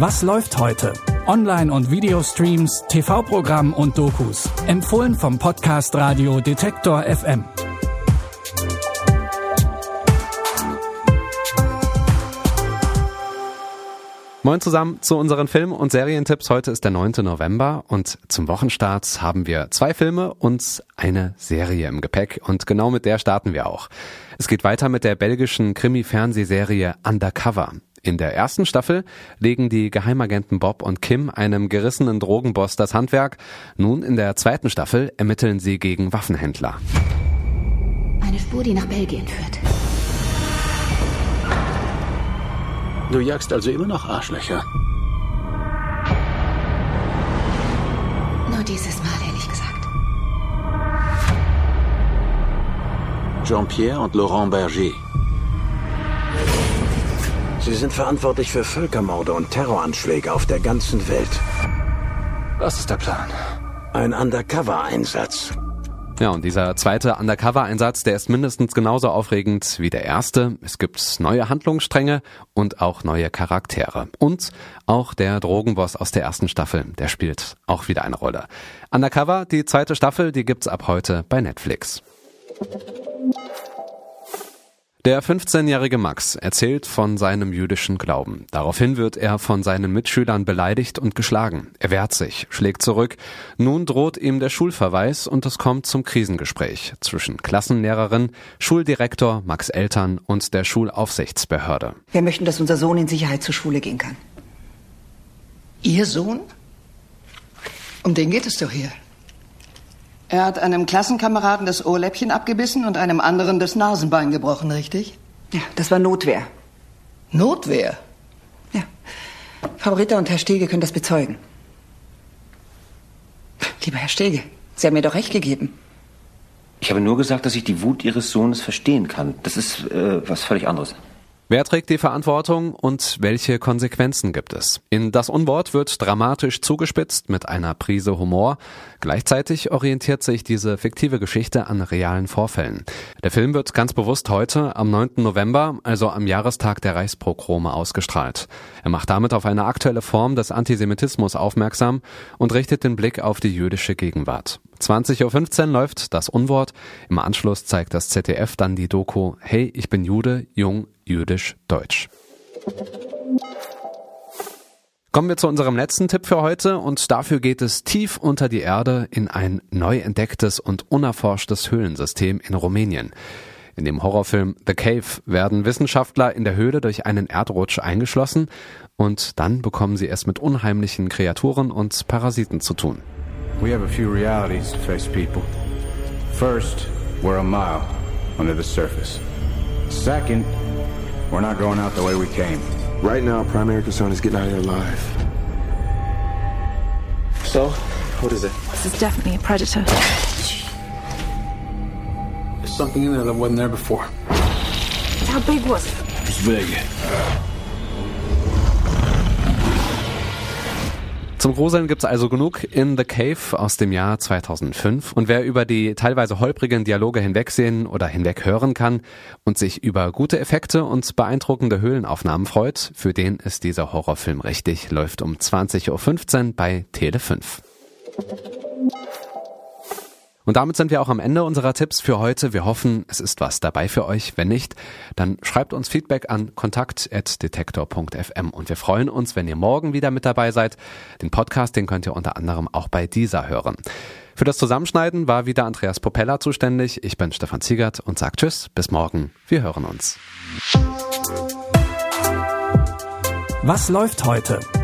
Was läuft heute? Online- und Videostreams, TV-Programm und Dokus. Empfohlen vom Podcast Radio Detektor FM. Moin zusammen zu unseren Film- und Serientipps. Heute ist der 9. November und zum Wochenstart haben wir zwei Filme und eine Serie im Gepäck und genau mit der starten wir auch. Es geht weiter mit der belgischen Krimi-Fernsehserie Undercover. In der ersten Staffel legen die Geheimagenten Bob und Kim einem gerissenen Drogenboss das Handwerk. Nun in der zweiten Staffel ermitteln sie gegen Waffenhändler. Eine Spur, die nach Belgien führt. Du jagst also immer noch Arschlöcher. Nur dieses Mal, ehrlich gesagt. Jean-Pierre und Laurent Berger. Sie sind verantwortlich für Völkermorde und Terroranschläge auf der ganzen Welt. Was ist der Plan? Ein Undercover-Einsatz. Ja, und dieser zweite Undercover-Einsatz, der ist mindestens genauso aufregend wie der erste. Es gibt neue Handlungsstränge und auch neue Charaktere. Und auch der Drogenboss aus der ersten Staffel, der spielt auch wieder eine Rolle. Undercover, die zweite Staffel, die gibt's ab heute bei Netflix. Der 15-jährige Max erzählt von seinem jüdischen Glauben. Daraufhin wird er von seinen Mitschülern beleidigt und geschlagen. Er wehrt sich, schlägt zurück. Nun droht ihm der Schulverweis und es kommt zum Krisengespräch zwischen Klassenlehrerin, Schuldirektor, Max Eltern und der Schulaufsichtsbehörde. Wir möchten, dass unser Sohn in Sicherheit zur Schule gehen kann. Ihr Sohn? Um den geht es doch hier. Er hat einem Klassenkameraden das Ohrläppchen abgebissen und einem anderen das Nasenbein gebrochen, richtig? Ja, das war Notwehr. Notwehr? Ja. Frau Ritter und Herr Stege können das bezeugen. Lieber Herr Stege, Sie haben mir doch recht gegeben. Ich habe nur gesagt, dass ich die Wut Ihres Sohnes verstehen kann. Das ist äh, was völlig anderes. Wer trägt die Verantwortung und welche Konsequenzen gibt es? In Das Unwort wird dramatisch zugespitzt mit einer Prise Humor. Gleichzeitig orientiert sich diese fiktive Geschichte an realen Vorfällen. Der Film wird ganz bewusst heute, am 9. November, also am Jahrestag der Reichsprogrome, ausgestrahlt. Er macht damit auf eine aktuelle Form des Antisemitismus aufmerksam und richtet den Blick auf die jüdische Gegenwart. 20.15 Uhr läuft das Unwort. Im Anschluss zeigt das ZDF dann die Doku Hey, ich bin Jude, jung, jüdisch, deutsch. Kommen wir zu unserem letzten Tipp für heute und dafür geht es tief unter die Erde in ein neu entdecktes und unerforschtes Höhlensystem in Rumänien. In dem Horrorfilm The Cave werden Wissenschaftler in der Höhle durch einen Erdrutsch eingeschlossen und dann bekommen sie es mit unheimlichen Kreaturen und Parasiten zu tun. We have a few realities to face, people. First, we're a mile under the surface. Second, we're not going out the way we came. Right now, primary concern is getting out of here alive. So, what is it? This is definitely a predator. There's something in there that wasn't there before. How big was it? It's big. Zum Gruseln gibt's also genug in The Cave aus dem Jahr 2005. Und wer über die teilweise holprigen Dialoge hinwegsehen oder hinweghören kann und sich über gute Effekte und beeindruckende Höhlenaufnahmen freut, für den ist dieser Horrorfilm richtig, läuft um 20.15 Uhr bei Tele 5. Und damit sind wir auch am Ende unserer Tipps für heute. Wir hoffen, es ist was dabei für euch. Wenn nicht, dann schreibt uns Feedback an kontakt.detektor.fm und wir freuen uns, wenn ihr morgen wieder mit dabei seid. Den Podcast, den könnt ihr unter anderem auch bei dieser hören. Für das Zusammenschneiden war wieder Andreas Popella zuständig. Ich bin Stefan Ziegert und sage Tschüss, bis morgen. Wir hören uns. Was läuft heute?